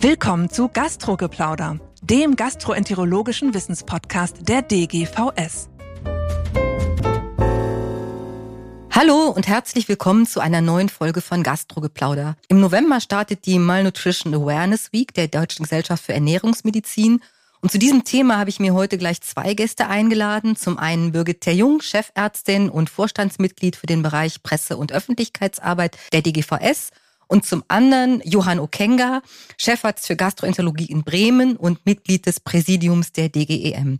Willkommen zu Gastrogeplauder, dem gastroenterologischen Wissenspodcast der DGVS. Hallo und herzlich willkommen zu einer neuen Folge von Gastrogeplauder. Im November startet die Malnutrition Awareness Week der Deutschen Gesellschaft für Ernährungsmedizin. Und zu diesem Thema habe ich mir heute gleich zwei Gäste eingeladen. Zum einen Birgit Terjung, Chefärztin und Vorstandsmitglied für den Bereich Presse- und Öffentlichkeitsarbeit der DGVS. Und zum anderen Johann Okenga, Chefarzt für Gastroenterologie in Bremen und Mitglied des Präsidiums der DGEM.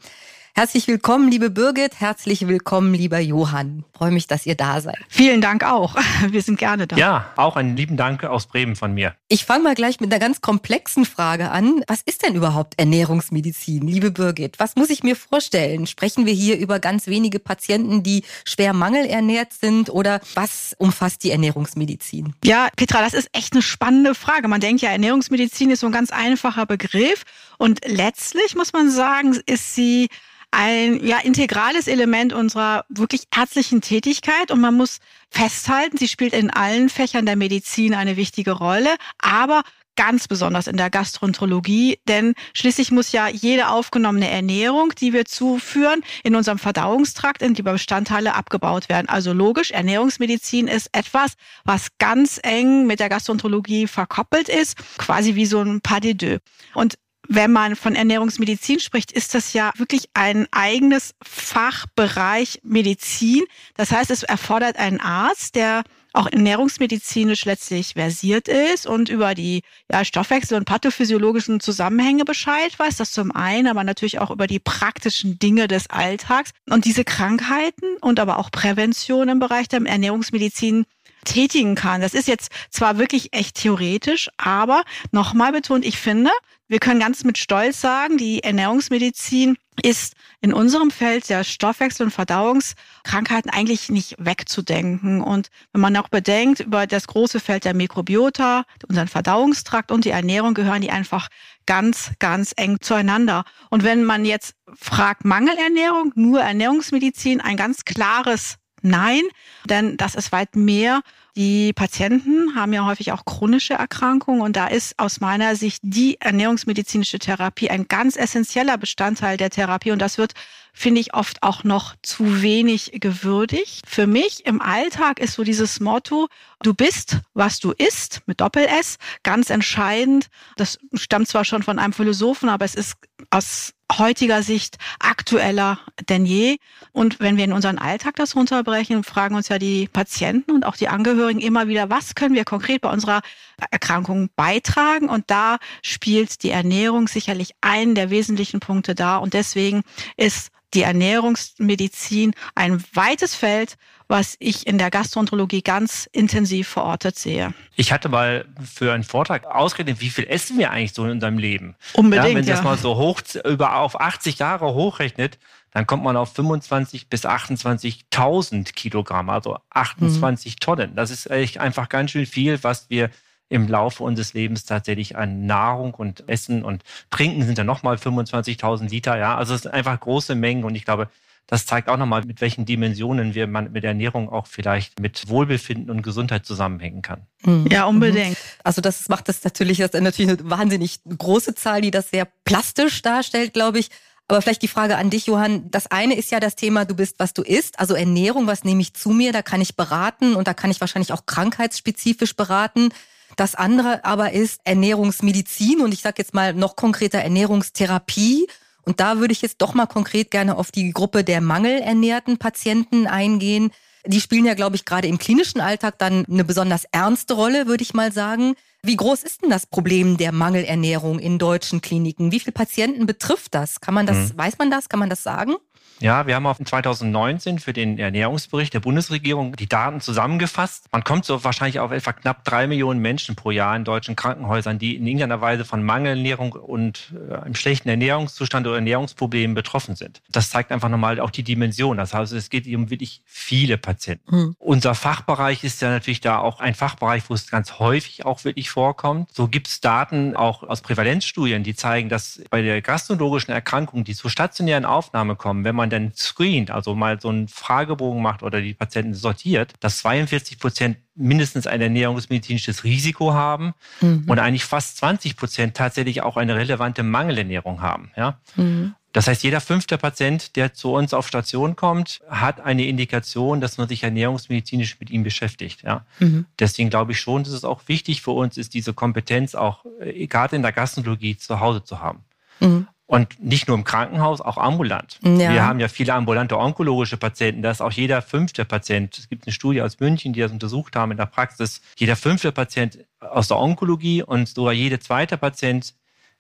Herzlich willkommen, liebe Birgit. Herzlich willkommen, lieber Johann. Ich freue mich, dass ihr da seid. Vielen Dank auch. Wir sind gerne da. Ja, auch einen lieben Dank aus Bremen von mir. Ich fange mal gleich mit einer ganz komplexen Frage an. Was ist denn überhaupt Ernährungsmedizin, liebe Birgit? Was muss ich mir vorstellen? Sprechen wir hier über ganz wenige Patienten, die schwer mangelernährt sind oder was umfasst die Ernährungsmedizin? Ja, Petra, das ist echt eine spannende Frage. Man denkt ja, Ernährungsmedizin ist so ein ganz einfacher Begriff und letztlich muss man sagen, ist sie ein ja, integrales Element unserer wirklich ärztlichen Tätigkeit und man muss festhalten, sie spielt in allen Fächern der Medizin eine wichtige Rolle, aber ganz besonders in der Gastroenterologie, denn schließlich muss ja jede aufgenommene Ernährung, die wir zuführen, in unserem Verdauungstrakt in die Bestandteile abgebaut werden. Also logisch, Ernährungsmedizin ist etwas, was ganz eng mit der Gastroenterologie verkoppelt ist, quasi wie so ein Pas de deux. Und wenn man von Ernährungsmedizin spricht, ist das ja wirklich ein eigenes Fachbereich Medizin. Das heißt, es erfordert einen Arzt, der auch ernährungsmedizinisch letztlich versiert ist und über die ja, Stoffwechsel- und pathophysiologischen Zusammenhänge Bescheid weiß, das zum einen, aber natürlich auch über die praktischen Dinge des Alltags und diese Krankheiten und aber auch Prävention im Bereich der Ernährungsmedizin tätigen kann. Das ist jetzt zwar wirklich echt theoretisch, aber nochmal betont, ich finde, wir können ganz mit Stolz sagen, die Ernährungsmedizin ist in unserem Feld der Stoffwechsel- und Verdauungskrankheiten eigentlich nicht wegzudenken. Und wenn man auch bedenkt, über das große Feld der Mikrobiota, unseren Verdauungstrakt und die Ernährung gehören die einfach ganz, ganz eng zueinander. Und wenn man jetzt fragt, Mangelernährung, nur Ernährungsmedizin, ein ganz klares Nein, denn das ist weit mehr die Patienten haben ja häufig auch chronische Erkrankungen und da ist aus meiner Sicht die ernährungsmedizinische Therapie ein ganz essentieller Bestandteil der Therapie und das wird finde ich oft auch noch zu wenig gewürdigt. Für mich im Alltag ist so dieses Motto, du bist, was du isst, mit Doppel-S, ganz entscheidend. Das stammt zwar schon von einem Philosophen, aber es ist aus heutiger Sicht aktueller denn je. Und wenn wir in unseren Alltag das runterbrechen, fragen uns ja die Patienten und auch die Angehörigen immer wieder, was können wir konkret bei unserer Erkrankung beitragen? Und da spielt die Ernährung sicherlich einen der wesentlichen Punkte da. Und deswegen ist die Ernährungsmedizin ein weites Feld, was ich in der Gastroenterologie ganz intensiv verortet sehe. Ich hatte mal für einen Vortrag ausgerechnet, wie viel essen wir eigentlich so in unserem Leben? Unbedingt. Ja, wenn ja. das mal so hoch über auf 80 Jahre hochrechnet, dann kommt man auf 25 bis 28.000 Kilogramm, also 28 mhm. Tonnen. Das ist echt einfach ganz schön viel, was wir im Laufe unseres Lebens tatsächlich an Nahrung und Essen und Trinken sind ja nochmal 25.000 Liter. Ja, also es sind einfach große Mengen und ich glaube, das zeigt auch nochmal, mit welchen Dimensionen wir man mit Ernährung auch vielleicht mit Wohlbefinden und Gesundheit zusammenhängen kann. Mhm. Ja, unbedingt. Mhm. Also das macht das natürlich, das ist natürlich eine wahnsinnig große Zahl, die das sehr plastisch darstellt, glaube ich. Aber vielleicht die Frage an dich, Johann. Das eine ist ja das Thema, du bist, was du isst. Also Ernährung, was nehme ich zu mir? Da kann ich beraten und da kann ich wahrscheinlich auch krankheitsspezifisch beraten. Das andere aber ist Ernährungsmedizin und ich sage jetzt mal noch konkreter Ernährungstherapie. Und da würde ich jetzt doch mal konkret gerne auf die Gruppe der mangelernährten Patienten eingehen. Die spielen ja, glaube ich, gerade im klinischen Alltag dann eine besonders ernste Rolle, würde ich mal sagen. Wie groß ist denn das Problem der Mangelernährung in deutschen Kliniken? Wie viele Patienten betrifft das? Kann man das, mhm. weiß man das? Kann man das sagen? Ja, wir haben auf 2019 für den Ernährungsbericht der Bundesregierung die Daten zusammengefasst. Man kommt so wahrscheinlich auf etwa knapp drei Millionen Menschen pro Jahr in deutschen Krankenhäusern, die in irgendeiner Weise von Mangelernährung und äh, einem schlechten Ernährungszustand oder Ernährungsproblemen betroffen sind. Das zeigt einfach nochmal auch die Dimension. Das heißt, es geht um wirklich viele Patienten. Hm. Unser Fachbereich ist ja natürlich da auch ein Fachbereich, wo es ganz häufig auch wirklich vorkommt. So gibt es Daten auch aus Prävalenzstudien, die zeigen, dass bei der gastroenterologischen Erkrankung, die zur stationären Aufnahme kommen, wenn man man dann screent, also mal so einen Fragebogen macht oder die Patienten sortiert, dass 42 Prozent mindestens ein ernährungsmedizinisches Risiko haben mhm. und eigentlich fast 20 Prozent tatsächlich auch eine relevante Mangelernährung haben. Ja? Mhm. Das heißt, jeder fünfte Patient, der zu uns auf Station kommt, hat eine Indikation, dass man sich ernährungsmedizinisch mit ihm beschäftigt. Ja. Mhm. Deswegen glaube ich schon, dass es auch wichtig für uns ist, diese Kompetenz auch äh, gerade in der Gastronomie zu Hause zu haben. Mhm. Und nicht nur im Krankenhaus, auch ambulant. Ja. Wir haben ja viele ambulante onkologische Patienten. Da ist auch jeder fünfte Patient. Es gibt eine Studie aus München, die das untersucht haben in der Praxis. Jeder fünfte Patient aus der Onkologie und sogar jeder zweite Patient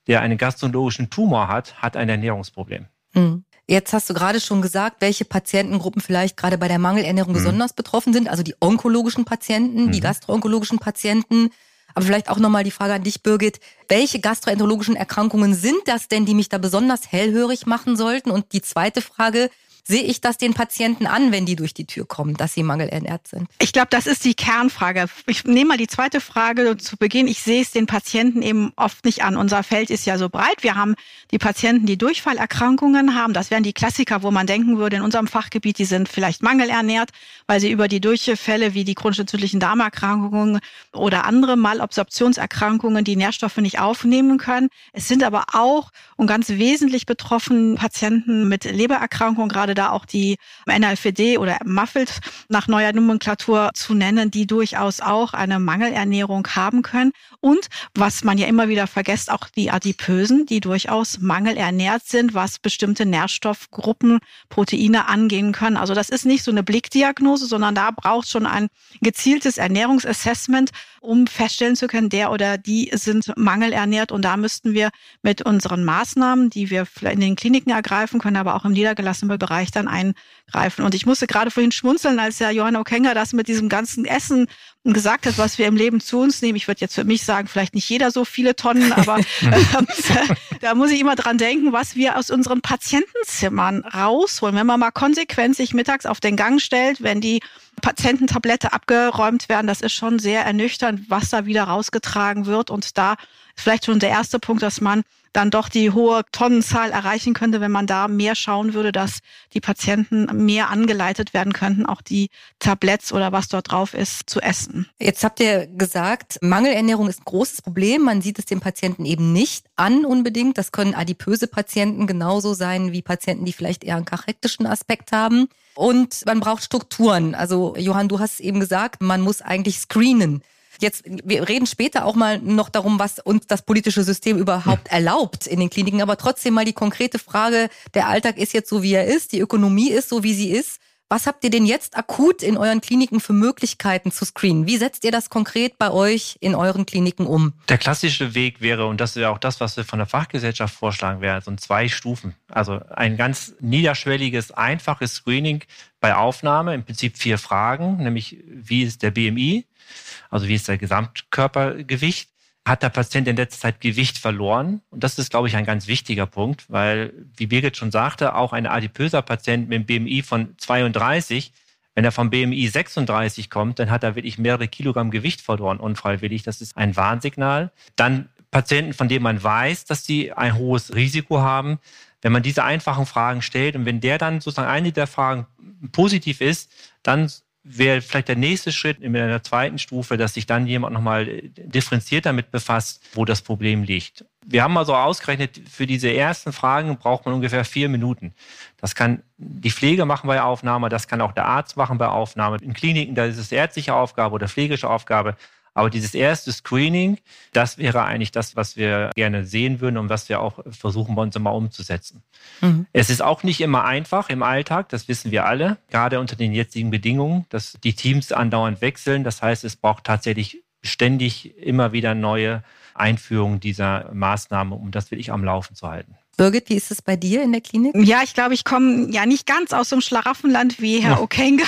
der einen gastroenterologischen Tumor hat, hat ein Ernährungsproblem. Mhm. Jetzt hast du gerade schon gesagt, welche Patientengruppen vielleicht gerade bei der Mangelernährung mhm. besonders betroffen sind. Also die onkologischen Patienten, mhm. die gastroonkologischen Patienten. Aber vielleicht auch nochmal die Frage an dich, Birgit. Welche gastroenterologischen Erkrankungen sind das denn, die mich da besonders hellhörig machen sollten? Und die zweite Frage, Sehe ich das den Patienten an, wenn die durch die Tür kommen, dass sie mangelernährt sind? Ich glaube, das ist die Kernfrage. Ich nehme mal die zweite Frage zu Beginn. Ich sehe es den Patienten eben oft nicht an. Unser Feld ist ja so breit. Wir haben die Patienten, die Durchfallerkrankungen haben. Das wären die Klassiker, wo man denken würde, in unserem Fachgebiet, die sind vielleicht mangelernährt, weil sie über die Durchfälle wie die chronisch entzündlichen Darmerkrankungen oder andere Malabsorptionserkrankungen die Nährstoffe nicht aufnehmen können. Es sind aber auch und ganz wesentlich betroffen Patienten mit Lebererkrankungen, gerade da auch die NLFD oder Muffelt nach neuer Nomenklatur zu nennen, die durchaus auch eine Mangelernährung haben können. Und was man ja immer wieder vergisst, auch die Adipösen, die durchaus mangelernährt sind, was bestimmte Nährstoffgruppen, Proteine angehen können. Also das ist nicht so eine Blickdiagnose, sondern da braucht schon ein gezieltes Ernährungsassessment, um feststellen zu können, der oder die sind mangelernährt. Und da müssten wir mit unseren Maßnahmen, die wir in den Kliniken ergreifen können, aber auch im niedergelassenen Bereich Bereich dann eingreifen. Und ich musste gerade vorhin schmunzeln, als ja Johanna Okenga das mit diesem ganzen Essen gesagt hat, was wir im Leben zu uns nehmen. Ich würde jetzt für mich sagen, vielleicht nicht jeder so viele Tonnen, aber äh, da muss ich immer dran denken, was wir aus unseren Patientenzimmern rausholen. Wenn man mal konsequent sich mittags auf den Gang stellt, wenn die Patiententablette abgeräumt werden, das ist schon sehr ernüchternd, was da wieder rausgetragen wird. Und da ist vielleicht schon der erste Punkt, dass man dann doch die hohe Tonnenzahl erreichen könnte, wenn man da mehr schauen würde, dass die Patienten mehr angeleitet werden könnten, auch die Tabletts oder was dort drauf ist, zu essen. Jetzt habt ihr gesagt, Mangelernährung ist ein großes Problem. Man sieht es dem Patienten eben nicht an unbedingt. Das können adipöse Patienten genauso sein wie Patienten, die vielleicht eher einen kachektischen Aspekt haben. Und man braucht Strukturen. Also Johann, du hast eben gesagt, man muss eigentlich screenen. Jetzt, wir reden später auch mal noch darum, was uns das politische System überhaupt erlaubt in den Kliniken. Aber trotzdem mal die konkrete Frage, der Alltag ist jetzt so, wie er ist, die Ökonomie ist so, wie sie ist. Was habt ihr denn jetzt akut in euren Kliniken für Möglichkeiten zu screenen? Wie setzt ihr das konkret bei euch in euren Kliniken um? Der klassische Weg wäre, und das ist ja auch das, was wir von der Fachgesellschaft vorschlagen, wäre so zwei Stufen. Also ein ganz niederschwelliges, einfaches Screening bei Aufnahme, im Prinzip vier Fragen, nämlich wie ist der BMI, also wie ist der Gesamtkörpergewicht, hat der Patient in letzter Zeit Gewicht verloren. Und das ist, glaube ich, ein ganz wichtiger Punkt, weil, wie Birgit schon sagte, auch ein adipöser Patient mit einem BMI von 32, wenn er vom BMI 36 kommt, dann hat er wirklich mehrere Kilogramm Gewicht verloren, unfreiwillig. Das ist ein Warnsignal. Dann Patienten, von denen man weiß, dass sie ein hohes Risiko haben. Wenn man diese einfachen Fragen stellt und wenn der dann sozusagen eine der Fragen positiv ist, dann wäre vielleicht der nächste Schritt in der zweiten Stufe, dass sich dann jemand nochmal differenziert damit befasst, wo das Problem liegt. Wir haben mal so ausgerechnet, für diese ersten Fragen braucht man ungefähr vier Minuten. Das kann die Pflege machen bei Aufnahme, das kann auch der Arzt machen bei Aufnahme. In Kliniken, da ist es ärztliche Aufgabe oder pflegerische Aufgabe. Aber dieses erste Screening, das wäre eigentlich das, was wir gerne sehen würden und was wir auch versuchen bei uns immer umzusetzen. Mhm. Es ist auch nicht immer einfach im Alltag, das wissen wir alle, gerade unter den jetzigen Bedingungen, dass die Teams andauernd wechseln. Das heißt, es braucht tatsächlich ständig immer wieder neue Einführungen dieser Maßnahmen, um das wirklich am Laufen zu halten. Birgit, wie ist es bei dir in der Klinik? Ja, ich glaube, ich komme ja nicht ganz aus so einem Schlaraffenland wie Herr ja. Okenga.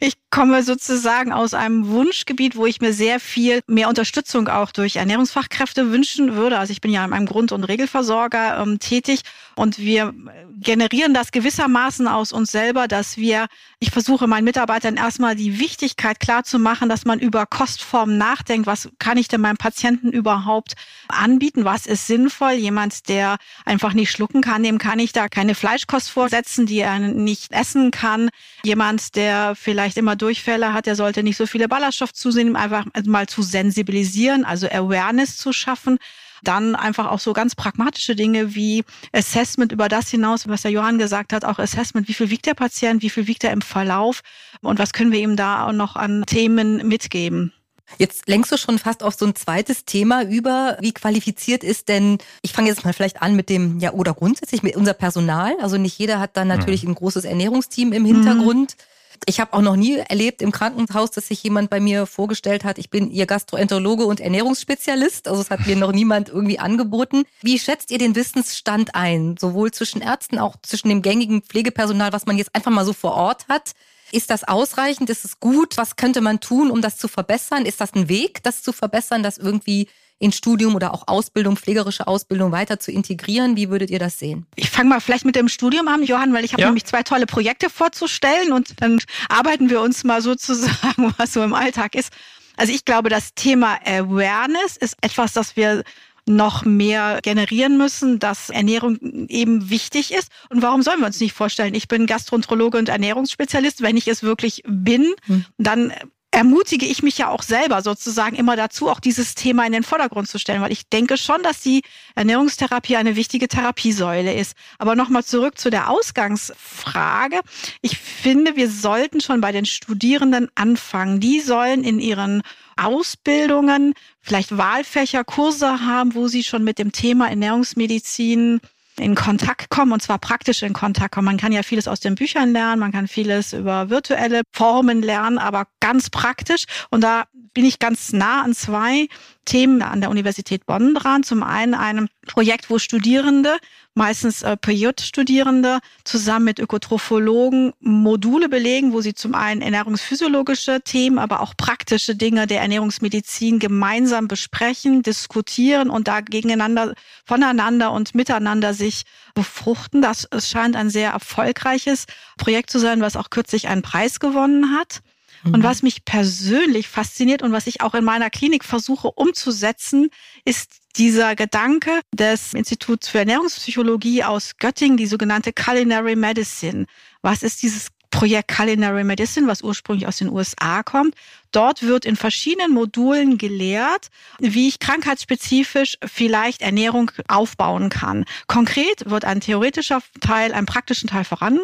Ich komme sozusagen aus einem Wunschgebiet, wo ich mir sehr viel mehr Unterstützung auch durch Ernährungsfachkräfte wünschen würde. Also ich bin ja in einem Grund- und Regelversorger ähm, tätig und wir generieren das gewissermaßen aus uns selber, dass wir, ich versuche meinen Mitarbeitern erstmal die Wichtigkeit klar zu machen, dass man über Kostformen nachdenkt. Was kann ich denn meinem Patienten überhaupt anbieten? Was ist sinnvoll? Jemand, der einfach nicht schlucken kann, dem kann ich da keine Fleischkost vorsetzen, die er nicht essen kann. Jemand, der vielleicht immer Durchfälle hat, der sollte nicht so viele Ballaststoff zusehen, einfach mal zu sensibilisieren, also Awareness zu schaffen. Dann einfach auch so ganz pragmatische Dinge wie Assessment über das hinaus, was der Johann gesagt hat, auch Assessment, wie viel wiegt der Patient, wie viel wiegt er im Verlauf und was können wir ihm da noch an Themen mitgeben. Jetzt lenkst du schon fast auf so ein zweites Thema über. Wie qualifiziert ist denn, ich fange jetzt mal vielleicht an mit dem, ja, oder grundsätzlich mit unser Personal. Also nicht jeder hat dann natürlich mhm. ein großes Ernährungsteam im Hintergrund. Mhm. Ich habe auch noch nie erlebt im Krankenhaus, dass sich jemand bei mir vorgestellt hat, ich bin Ihr Gastroenterologe und Ernährungsspezialist. Also es hat mir noch niemand irgendwie angeboten. Wie schätzt ihr den Wissensstand ein, sowohl zwischen Ärzten, auch zwischen dem gängigen Pflegepersonal, was man jetzt einfach mal so vor Ort hat? Ist das ausreichend? Ist es gut? Was könnte man tun, um das zu verbessern? Ist das ein Weg, das zu verbessern, das irgendwie in Studium oder auch Ausbildung, pflegerische Ausbildung weiter zu integrieren? Wie würdet ihr das sehen? Ich fange mal vielleicht mit dem Studium an, Johann, weil ich habe ja. nämlich zwei tolle Projekte vorzustellen und dann arbeiten wir uns mal sozusagen, was so im Alltag ist. Also ich glaube, das Thema Awareness ist etwas, das wir noch mehr generieren müssen, dass Ernährung eben wichtig ist. Und warum sollen wir uns nicht vorstellen, ich bin Gastroenterologe und Ernährungsspezialist, wenn ich es wirklich bin, hm. dann ermutige ich mich ja auch selber sozusagen immer dazu, auch dieses Thema in den Vordergrund zu stellen, weil ich denke schon, dass die Ernährungstherapie eine wichtige Therapiesäule ist. Aber nochmal zurück zu der Ausgangsfrage. Ich finde, wir sollten schon bei den Studierenden anfangen. Die sollen in ihren Ausbildungen vielleicht Wahlfächer, Kurse haben, wo sie schon mit dem Thema Ernährungsmedizin in Kontakt kommen und zwar praktisch in Kontakt kommen. Man kann ja vieles aus den Büchern lernen, man kann vieles über virtuelle Formen lernen, aber ganz praktisch. Und da bin ich ganz nah an zwei Themen an der Universität Bonn dran. Zum einen einem Projekt, wo Studierende, meistens äh, PJ-Studierende, zusammen mit Ökotrophologen Module belegen, wo sie zum einen ernährungsphysiologische Themen, aber auch praktische Dinge der Ernährungsmedizin gemeinsam besprechen, diskutieren und da gegeneinander, voneinander und miteinander sich befruchten. Das scheint ein sehr erfolgreiches Projekt zu sein, was auch kürzlich einen Preis gewonnen hat. Und mhm. was mich persönlich fasziniert und was ich auch in meiner Klinik versuche umzusetzen, ist dieser Gedanke des Instituts für Ernährungspsychologie aus Göttingen, die sogenannte Culinary Medicine. Was ist dieses Projekt Culinary Medicine, was ursprünglich aus den USA kommt. Dort wird in verschiedenen Modulen gelehrt, wie ich krankheitsspezifisch vielleicht Ernährung aufbauen kann. Konkret wird ein theoretischer Teil, ein praktischen Teil voran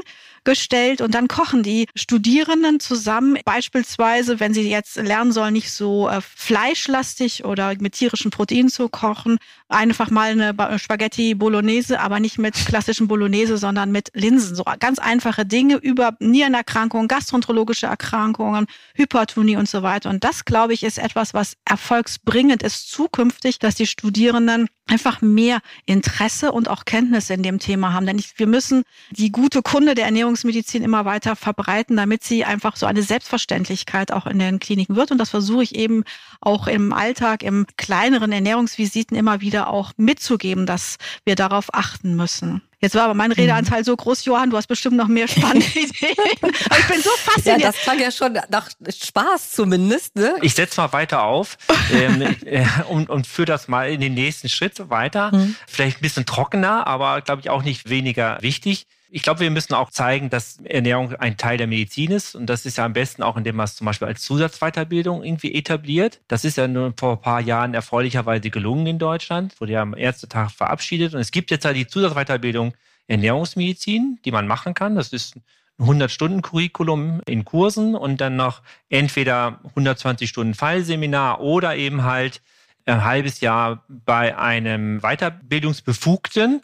gestellt und dann kochen die Studierenden zusammen, beispielsweise, wenn sie jetzt lernen sollen, nicht so äh, fleischlastig oder mit tierischen Proteinen zu kochen, einfach mal eine Spaghetti Bolognese, aber nicht mit klassischen Bolognese, sondern mit Linsen. So ganz einfache Dinge über Nierenerkrankungen, gastroenterologische Erkrankungen, Hypertonie und so weiter. Und das, glaube ich, ist etwas, was erfolgsbringend ist zukünftig, dass die Studierenden einfach mehr Interesse und auch Kenntnisse in dem Thema haben. Denn wir müssen die gute Kunde der Ernährungsmedizin immer weiter verbreiten, damit sie einfach so eine Selbstverständlichkeit auch in den Kliniken wird. Und das versuche ich eben auch im Alltag, im kleineren Ernährungsvisiten immer wieder auch mitzugeben, dass wir darauf achten müssen. Jetzt war aber mein Redeanteil so groß, Johann, du hast bestimmt noch mehr spannende Ideen. Aber ich bin so fasziniert. Ja, das klang ja schon nach Spaß zumindest. Ne? Ich setze mal weiter auf ähm, äh, und, und führe das mal in den nächsten Schritt weiter. Mhm. Vielleicht ein bisschen trockener, aber glaube ich auch nicht weniger wichtig. Ich glaube, wir müssen auch zeigen, dass Ernährung ein Teil der Medizin ist. Und das ist ja am besten auch, indem man es zum Beispiel als Zusatzweiterbildung irgendwie etabliert. Das ist ja nur vor ein paar Jahren erfreulicherweise gelungen in Deutschland, wurde ja am Ärztetag verabschiedet. Und es gibt jetzt ja die Zusatzweiterbildung Ernährungsmedizin, die man machen kann. Das ist ein 100-Stunden-Curriculum in Kursen und dann noch entweder 120 Stunden Fallseminar oder eben halt ein halbes Jahr bei einem Weiterbildungsbefugten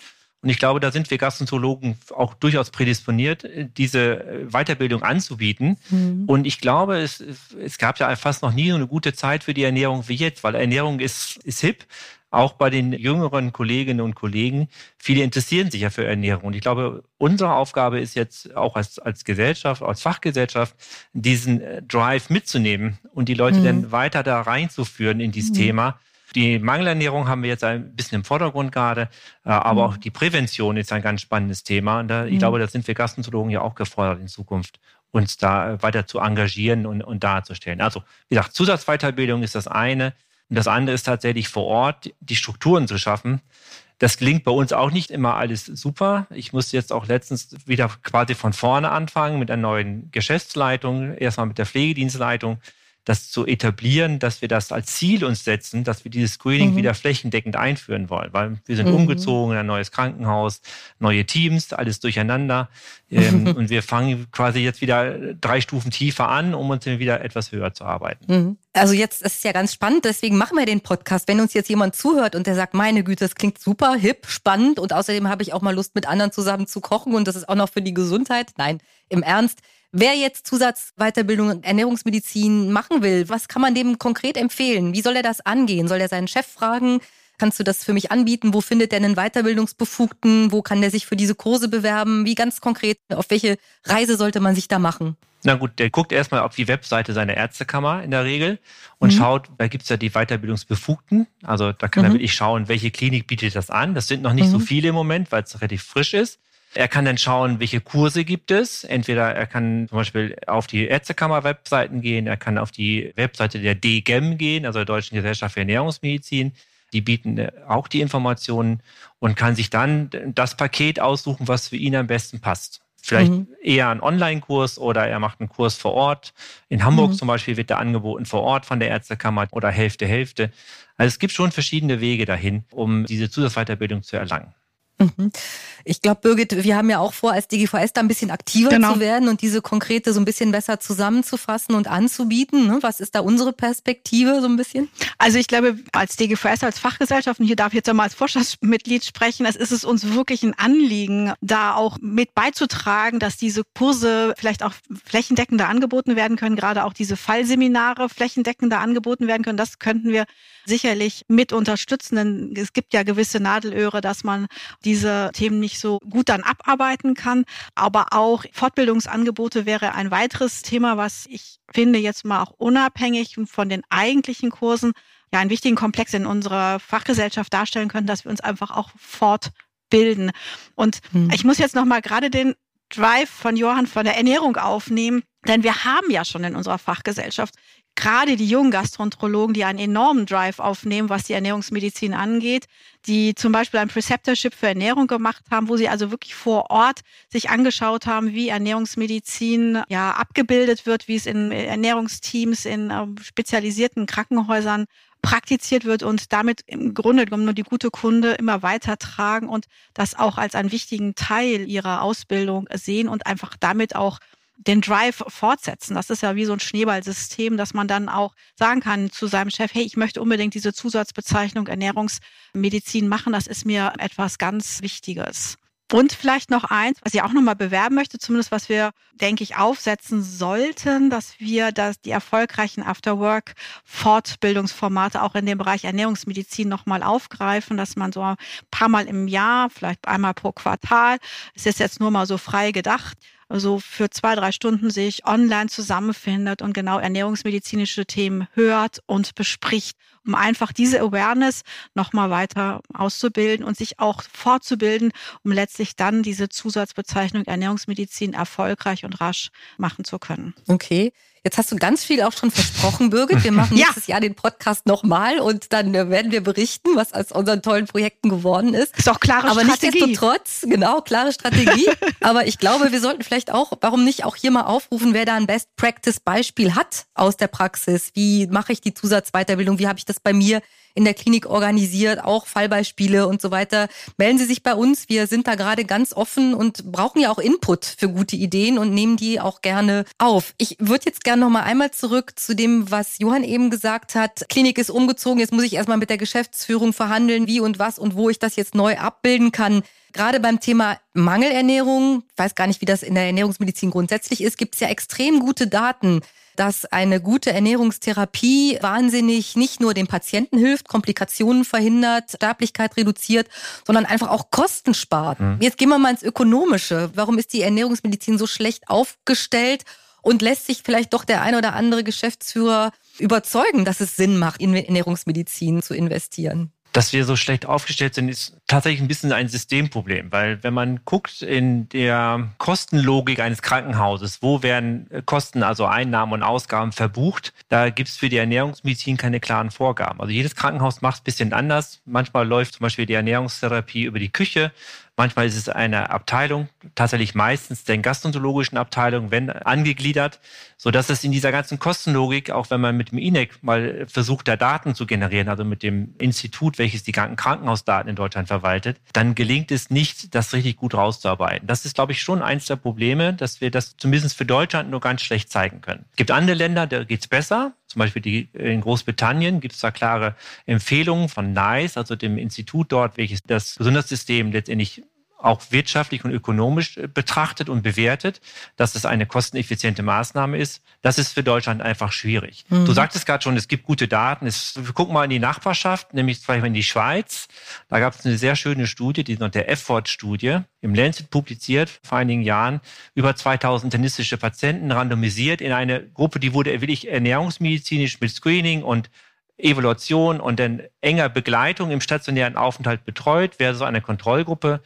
Und ich glaube, da sind wir Gastroenterologen auch durchaus prädisponiert, diese Weiterbildung anzubieten. Mhm. Und ich glaube, es, es gab ja fast noch nie so eine gute Zeit für die Ernährung wie jetzt, weil Ernährung ist, ist hip auch bei den jüngeren Kolleginnen und Kollegen. Viele interessieren sich ja für Ernährung. Und ich glaube, unsere Aufgabe ist jetzt auch als, als Gesellschaft, als Fachgesellschaft, diesen äh, Drive mitzunehmen und die Leute mhm. dann weiter da reinzuführen in dieses mhm. Thema. Die Mangelernährung haben wir jetzt ein bisschen im Vordergrund gerade, äh, aber mhm. auch die Prävention ist ein ganz spannendes Thema. Und da, ich mhm. glaube, da sind wir Gastroenterologen ja auch gefordert in Zukunft, uns da äh, weiter zu engagieren und, und darzustellen. Also, wie gesagt, Zusatzweiterbildung ist das eine. Und das andere ist tatsächlich vor Ort die Strukturen zu schaffen. Das gelingt bei uns auch nicht immer alles super. Ich musste jetzt auch letztens wieder quasi von vorne anfangen mit einer neuen Geschäftsleitung, erstmal mit der Pflegedienstleitung das zu etablieren, dass wir das als Ziel uns setzen, dass wir dieses Screening mhm. wieder flächendeckend einführen wollen, weil wir sind mhm. umgezogen in ein neues Krankenhaus, neue Teams, alles durcheinander. Ähm, und wir fangen quasi jetzt wieder drei Stufen tiefer an, um uns wieder etwas höher zu arbeiten. Mhm. Also jetzt ist es ja ganz spannend, deswegen machen wir den Podcast. Wenn uns jetzt jemand zuhört und der sagt, meine Güte, das klingt super, hip, spannend und außerdem habe ich auch mal Lust, mit anderen zusammen zu kochen und das ist auch noch für die Gesundheit. Nein, im Ernst. Wer jetzt Zusatzweiterbildung Ernährungsmedizin machen will, was kann man dem konkret empfehlen? Wie soll er das angehen? Soll er seinen Chef fragen? Kannst du das für mich anbieten? Wo findet er einen Weiterbildungsbefugten? Wo kann der sich für diese Kurse bewerben? Wie ganz konkret, auf welche Reise sollte man sich da machen? Na gut, der guckt erstmal auf die Webseite seiner Ärztekammer in der Regel und mhm. schaut, da gibt's ja die Weiterbildungsbefugten. Also da kann mhm. er wirklich schauen, welche Klinik bietet das an. Das sind noch nicht mhm. so viele im Moment, weil es relativ frisch ist. Er kann dann schauen, welche Kurse gibt es. Entweder er kann zum Beispiel auf die Ärztekammer-Webseiten gehen, er kann auf die Webseite der DGEM gehen, also der Deutschen Gesellschaft für Ernährungsmedizin. Die bieten auch die Informationen und kann sich dann das Paket aussuchen, was für ihn am besten passt. Vielleicht mhm. eher ein Online-Kurs oder er macht einen Kurs vor Ort. In Hamburg mhm. zum Beispiel wird der angeboten vor Ort von der Ärztekammer oder Hälfte, Hälfte. Also es gibt schon verschiedene Wege dahin, um diese Zusatzweiterbildung zu erlangen. Mhm. Ich glaube, Birgit, wir haben ja auch vor, als DGVS da ein bisschen aktiver genau. zu werden und diese konkrete so ein bisschen besser zusammenzufassen und anzubieten. Ne? Was ist da unsere Perspektive so ein bisschen? Also ich glaube, als DGVS, als Fachgesellschaft, und hier darf ich jetzt einmal als Vorstandsmitglied sprechen, es ist es uns wirklich ein Anliegen, da auch mit beizutragen, dass diese Kurse vielleicht auch flächendeckender angeboten werden können, gerade auch diese Fallseminare flächendeckender angeboten werden können. Das könnten wir sicherlich mit unterstützen, denn es gibt ja gewisse Nadelöhre, dass man diese Themen nicht so gut dann abarbeiten kann. Aber auch Fortbildungsangebote wäre ein weiteres Thema, was ich finde jetzt mal auch unabhängig von den eigentlichen Kursen ja einen wichtigen Komplex in unserer Fachgesellschaft darstellen können, dass wir uns einfach auch fortbilden. Und hm. ich muss jetzt noch mal gerade den Drive von Johann von der Ernährung aufnehmen, denn wir haben ja schon in unserer Fachgesellschaft gerade die jungen Gastroenterologen, die einen enormen Drive aufnehmen, was die Ernährungsmedizin angeht, die zum Beispiel ein Preceptorship für Ernährung gemacht haben, wo sie also wirklich vor Ort sich angeschaut haben, wie Ernährungsmedizin ja abgebildet wird, wie es in Ernährungsteams in äh, spezialisierten Krankenhäusern praktiziert wird und damit im Grunde genommen nur die gute Kunde immer weiter tragen und das auch als einen wichtigen Teil ihrer Ausbildung sehen und einfach damit auch den Drive fortsetzen. Das ist ja wie so ein Schneeballsystem, dass man dann auch sagen kann zu seinem Chef, hey, ich möchte unbedingt diese Zusatzbezeichnung Ernährungsmedizin machen. Das ist mir etwas ganz Wichtiges. Und vielleicht noch eins, was ich auch nochmal bewerben möchte, zumindest was wir, denke ich, aufsetzen sollten, dass wir das, die erfolgreichen After-Work-Fortbildungsformate auch in dem Bereich Ernährungsmedizin nochmal aufgreifen, dass man so ein paar Mal im Jahr, vielleicht einmal pro Quartal, es ist jetzt nur mal so frei gedacht, also für zwei, drei Stunden sich online zusammenfindet und genau ernährungsmedizinische Themen hört und bespricht, um einfach diese Awareness nochmal weiter auszubilden und sich auch fortzubilden, um letztlich dann diese Zusatzbezeichnung Ernährungsmedizin erfolgreich und rasch machen zu können. Okay. Jetzt hast du ganz viel auch schon versprochen, Birgit. Wir machen ja. nächstes Jahr den Podcast nochmal und dann äh, werden wir berichten, was aus unseren tollen Projekten geworden ist. Ist auch klare Aber Strategie. Aber nichtsdestotrotz, genau, klare Strategie. Aber ich glaube, wir sollten vielleicht auch, warum nicht auch hier mal aufrufen, wer da ein Best-Practice-Beispiel hat aus der Praxis. Wie mache ich die Zusatzweiterbildung? Wie habe ich das das bei mir in der Klinik organisiert, auch Fallbeispiele und so weiter. Melden Sie sich bei uns. Wir sind da gerade ganz offen und brauchen ja auch Input für gute Ideen und nehmen die auch gerne auf. Ich würde jetzt gerne noch mal einmal zurück zu dem, was Johann eben gesagt hat. Klinik ist umgezogen. Jetzt muss ich erstmal mit der Geschäftsführung verhandeln, wie und was und wo ich das jetzt neu abbilden kann. Gerade beim Thema Mangelernährung, ich weiß gar nicht, wie das in der Ernährungsmedizin grundsätzlich ist, gibt es ja extrem gute Daten dass eine gute Ernährungstherapie wahnsinnig nicht nur dem Patienten hilft, Komplikationen verhindert, Sterblichkeit reduziert, sondern einfach auch Kosten spart. Mhm. Jetzt gehen wir mal ins Ökonomische. Warum ist die Ernährungsmedizin so schlecht aufgestellt und lässt sich vielleicht doch der ein oder andere Geschäftsführer überzeugen, dass es Sinn macht, in Ernährungsmedizin zu investieren? Dass wir so schlecht aufgestellt sind, ist tatsächlich ein bisschen ein Systemproblem, weil wenn man guckt in der Kostenlogik eines Krankenhauses, wo werden Kosten, also Einnahmen und Ausgaben verbucht, da gibt es für die Ernährungsmedizin keine klaren Vorgaben. Also jedes Krankenhaus macht es ein bisschen anders. Manchmal läuft zum Beispiel die Ernährungstherapie über die Küche, Manchmal ist es eine Abteilung, tatsächlich meistens den gastroenterologischen Abteilung, wenn angegliedert, so dass es in dieser ganzen Kostenlogik, auch wenn man mit dem INEC mal versucht, da Daten zu generieren, also mit dem Institut, welches die Krankenhausdaten in Deutschland verwaltet, dann gelingt es nicht, das richtig gut rauszuarbeiten. Das ist, glaube ich, schon eins der Probleme, dass wir das zumindest für Deutschland nur ganz schlecht zeigen können. Es gibt andere Länder, da geht's besser. Zum Beispiel die, in Großbritannien gibt es da klare Empfehlungen von NICE, also dem Institut dort, welches das Gesundheitssystem letztendlich auch wirtschaftlich und ökonomisch äh, betrachtet und bewertet, dass es eine kosteneffiziente Maßnahme ist. Das ist für Deutschland einfach schwierig. Mhm. Du sagtest gerade schon, es gibt gute Daten. Es, wir gucken mal in die Nachbarschaft, nämlich zum Beispiel in die Schweiz. Da gab es eine sehr schöne Studie, die ist der Effort-Studie, im Lancet publiziert vor einigen Jahren, über 2000 internistische Patienten randomisiert in eine Gruppe, die wurde wirklich ernährungsmedizinisch mit Screening und Evaluation und dann enger Begleitung im stationären Aufenthalt betreut, versus eine Kontrollgruppe.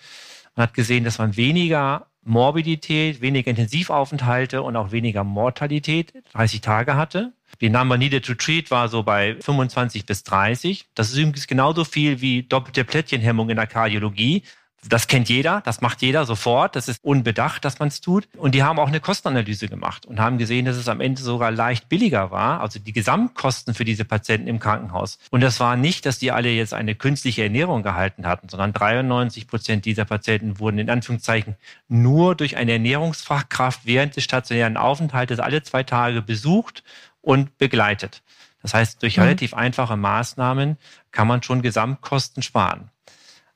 Man hat gesehen, dass man weniger Morbidität, weniger Intensivaufenthalte und auch weniger Mortalität 30 Tage hatte. Die Number Needed to Treat war so bei 25 bis 30. Das ist übrigens genauso viel wie doppelte Plättchenhemmung in der Kardiologie. Das kennt jeder, das macht jeder sofort, das ist unbedacht, dass man es tut. Und die haben auch eine Kostenanalyse gemacht und haben gesehen, dass es am Ende sogar leicht billiger war, also die Gesamtkosten für diese Patienten im Krankenhaus. Und das war nicht, dass die alle jetzt eine künstliche Ernährung gehalten hatten, sondern 93 Prozent dieser Patienten wurden in Anführungszeichen nur durch eine Ernährungsfachkraft während des stationären Aufenthaltes alle zwei Tage besucht und begleitet. Das heißt, durch mhm. relativ einfache Maßnahmen kann man schon Gesamtkosten sparen.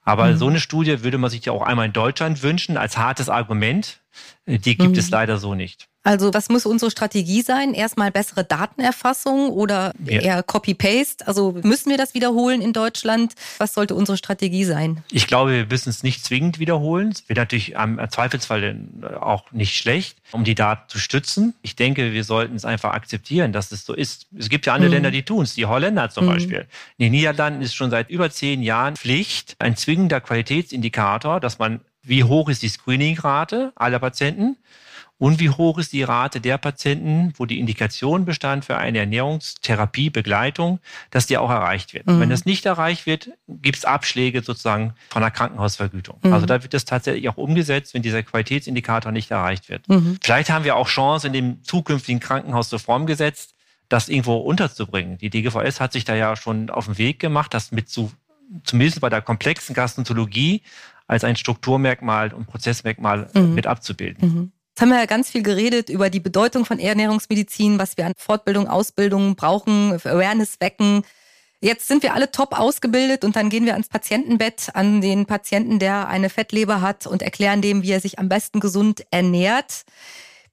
Aber mhm. so eine Studie würde man sich ja auch einmal in Deutschland wünschen als hartes Argument. Die gibt mhm. es leider so nicht. Also was muss unsere Strategie sein? Erstmal bessere Datenerfassung oder ja. eher Copy-Paste? Also müssen wir das wiederholen in Deutschland? Was sollte unsere Strategie sein? Ich glaube, wir müssen es nicht zwingend wiederholen. Es wird natürlich am Zweifelsfall auch nicht schlecht, um die Daten zu stützen. Ich denke, wir sollten es einfach akzeptieren, dass es so ist. Es gibt ja andere mhm. Länder, die tun es. Die Holländer zum mhm. Beispiel. In den Niederlanden ist schon seit über zehn Jahren Pflicht, ein zwingender Qualitätsindikator, dass man wie hoch ist die Screeningrate aller Patienten und wie hoch ist die Rate der Patienten, wo die Indikation bestand für eine Ernährungstherapie, Begleitung, dass die auch erreicht wird. Mhm. Wenn das nicht erreicht wird, gibt es Abschläge sozusagen von der Krankenhausvergütung. Mhm. Also da wird das tatsächlich auch umgesetzt, wenn dieser Qualitätsindikator nicht erreicht wird. Mhm. Vielleicht haben wir auch Chance in dem zukünftigen Krankenhausreformgesetz, das irgendwo unterzubringen. Die DGVS hat sich da ja schon auf den Weg gemacht, das mit zu, zumindest bei der komplexen Gastroenterologie als ein Strukturmerkmal und Prozessmerkmal mhm. mit abzubilden. Mhm. Jetzt haben wir ja ganz viel geredet über die Bedeutung von Ernährungsmedizin, was wir an Fortbildung, Ausbildung brauchen, Awareness wecken. Jetzt sind wir alle top ausgebildet und dann gehen wir ans Patientenbett, an den Patienten, der eine Fettleber hat und erklären dem, wie er sich am besten gesund ernährt.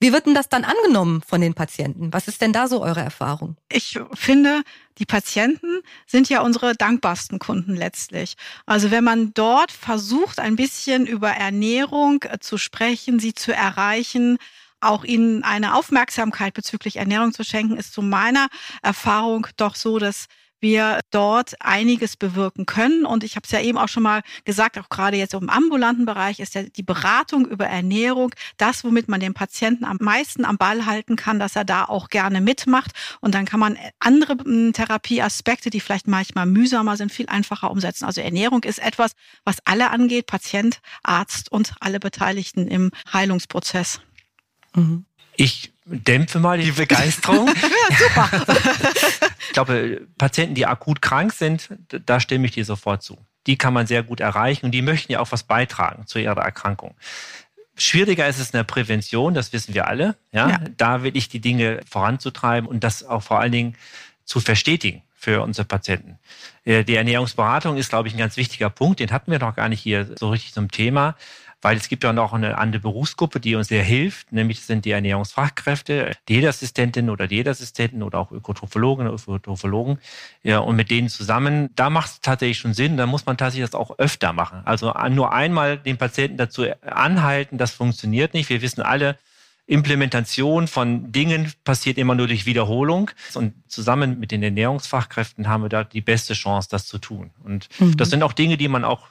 Wie wird denn das dann angenommen von den Patienten? Was ist denn da so eure Erfahrung? Ich finde, die Patienten sind ja unsere dankbarsten Kunden letztlich. Also wenn man dort versucht, ein bisschen über Ernährung äh, zu sprechen, sie zu erreichen, auch ihnen eine Aufmerksamkeit bezüglich Ernährung zu schenken, ist zu meiner Erfahrung doch so, dass wir dort einiges bewirken können. Und ich habe es ja eben auch schon mal gesagt, auch gerade jetzt im ambulanten Bereich ist ja die Beratung über Ernährung das, womit man den Patienten am meisten am Ball halten kann, dass er da auch gerne mitmacht. Und dann kann man andere hm, Therapieaspekte, die vielleicht manchmal mühsamer sind, viel einfacher umsetzen. Also Ernährung ist etwas, was alle angeht, Patient, Arzt und alle Beteiligten im Heilungsprozess. Mhm. Ich dämpfe mal die Begeisterung. ja, super. ich glaube, Patienten, die akut krank sind, da stimme ich dir sofort zu. Die kann man sehr gut erreichen und die möchten ja auch was beitragen zu ihrer Erkrankung. Schwieriger ist es in der Prävention, das wissen wir alle. Ja? ja. Da will ich die Dinge voranzutreiben und das auch vor allen Dingen zu verstetigen für unsere Patienten. Äh, die Ernährungsberatung ist, glaube ich, ein ganz wichtiger Punkt. Den hatten wir noch gar nicht hier so richtig zum Thema weil es gibt ja noch eine andere Berufsgruppe, die uns sehr hilft, nämlich sind die Ernährungsfachkräfte, Diätassistentinnen oder Diätassistenten oder auch Ökotrophologen oder Ökotrophologen. Ja, und mit denen zusammen, da macht es tatsächlich schon Sinn, da muss man tatsächlich das auch öfter machen. Also nur einmal den Patienten dazu anhalten, das funktioniert nicht. Wir wissen alle, Implementation von Dingen passiert immer nur durch Wiederholung. Und zusammen mit den Ernährungsfachkräften haben wir da die beste Chance, das zu tun. Und mhm. das sind auch Dinge, die man auch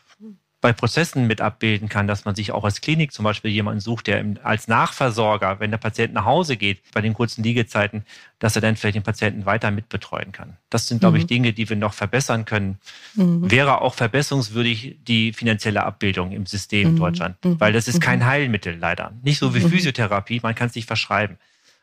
bei Prozessen mit abbilden kann, dass man sich auch als Klinik zum Beispiel jemanden sucht, der als Nachversorger, wenn der Patient nach Hause geht, bei den kurzen Liegezeiten, dass er dann vielleicht den Patienten weiter mitbetreuen kann. Das sind, glaube ich, mhm. Dinge, die wir noch verbessern können. Mhm. Wäre auch verbesserungswürdig die finanzielle Abbildung im System in mhm. Deutschland, mhm. weil das ist kein mhm. Heilmittel leider. Nicht so wie Physiotherapie, man kann es nicht verschreiben.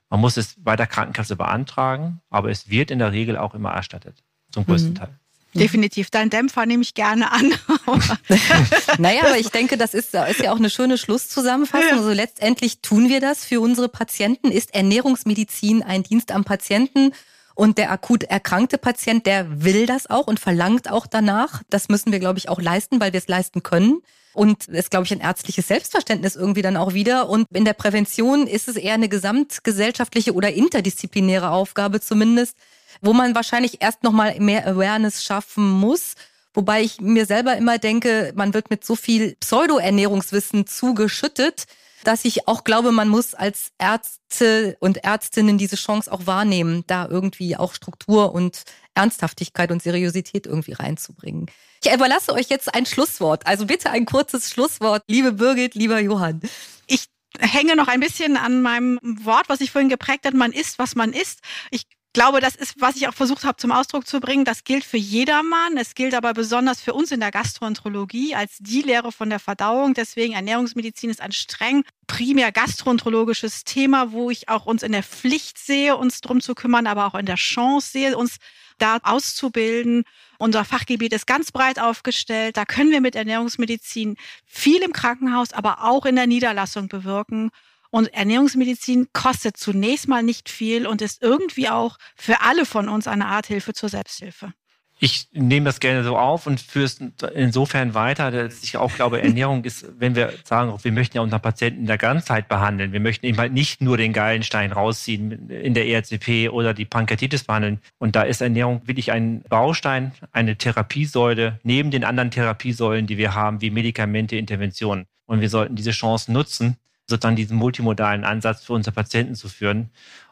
Man muss es bei der Krankenkasse beantragen, aber es wird in der Regel auch immer erstattet, zum größten Teil. Definitiv. Dein Dämpfer nehme ich gerne an. naja, aber ich denke, das ist, ist ja auch eine schöne Schlusszusammenfassung. Also letztendlich tun wir das für unsere Patienten. Ist Ernährungsmedizin ein Dienst am Patienten? Und der akut erkrankte Patient, der will das auch und verlangt auch danach. Das müssen wir, glaube ich, auch leisten, weil wir es leisten können. Und es, glaube ich, ein ärztliches Selbstverständnis irgendwie dann auch wieder. Und in der Prävention ist es eher eine gesamtgesellschaftliche oder interdisziplinäre Aufgabe zumindest, wo man wahrscheinlich erst nochmal mehr Awareness schaffen muss. Wobei ich mir selber immer denke, man wird mit so viel Pseudo-Ernährungswissen zugeschüttet, dass ich auch glaube, man muss als Ärzte und Ärztinnen diese Chance auch wahrnehmen, da irgendwie auch Struktur und Ernsthaftigkeit und Seriosität irgendwie reinzubringen. Ich überlasse euch jetzt ein Schlusswort. Also bitte ein kurzes Schlusswort, liebe Birgit, lieber Johann. Ich hänge noch ein bisschen an meinem Wort, was ich vorhin geprägt hat, man isst, was man isst. Ich glaube, das ist, was ich auch versucht habe zum Ausdruck zu bringen. Das gilt für jedermann. Es gilt aber besonders für uns in der Gastroenterologie als die Lehre von der Verdauung. Deswegen Ernährungsmedizin ist ein streng primär gastroenterologisches Thema, wo ich auch uns in der Pflicht sehe, uns drum zu kümmern, aber auch in der Chance sehe, uns da auszubilden. Unser Fachgebiet ist ganz breit aufgestellt. Da können wir mit Ernährungsmedizin viel im Krankenhaus, aber auch in der Niederlassung bewirken. Und Ernährungsmedizin kostet zunächst mal nicht viel und ist irgendwie auch für alle von uns eine Art Hilfe zur Selbsthilfe. Ich nehme das gerne so auf und führe es insofern weiter, dass ich auch glaube, Ernährung ist, wenn wir sagen, wir möchten ja unseren Patienten in der Ganzheit behandeln, wir möchten eben halt nicht nur den Gallenstein rausziehen in der ERCP oder die Pankreatitis behandeln. Und da ist Ernährung wirklich ein Baustein, eine Therapiesäule neben den anderen Therapiesäulen, die wir haben, wie Medikamente, Interventionen. Und wir sollten diese Chance nutzen, sozusagen diesen multimodalen Ansatz für unsere Patienten zu führen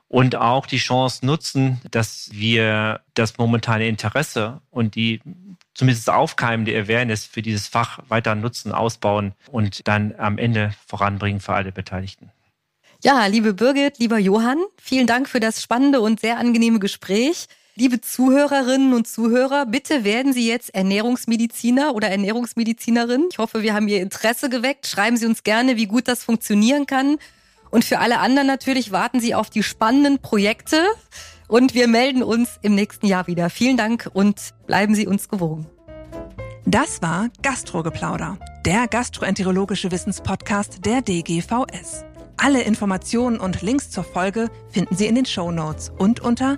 und auch die Chance nutzen, dass wir das momentane Interesse und die zumindest aufkeimende Awareness für dieses Fach weiter nutzen, ausbauen und dann am Ende voranbringen für alle Beteiligten. Ja, liebe Birgit, lieber Johann, vielen Dank für das spannende und sehr angenehme Gespräch. Liebe Zuhörerinnen und Zuhörer, bitte werden Sie jetzt Ernährungsmediziner oder Ernährungsmedizinerin. Ich hoffe, wir haben Ihr Interesse geweckt. Schreiben Sie uns gerne, wie gut das funktionieren kann. Und für alle anderen natürlich warten Sie auf die spannenden Projekte. Und wir melden uns im nächsten Jahr wieder. Vielen Dank und bleiben Sie uns gewogen. Das war Gastrogeplauder, der gastroenterologische Wissenspodcast der DGVS. Alle Informationen und Links zur Folge finden Sie in den Show Notes und unter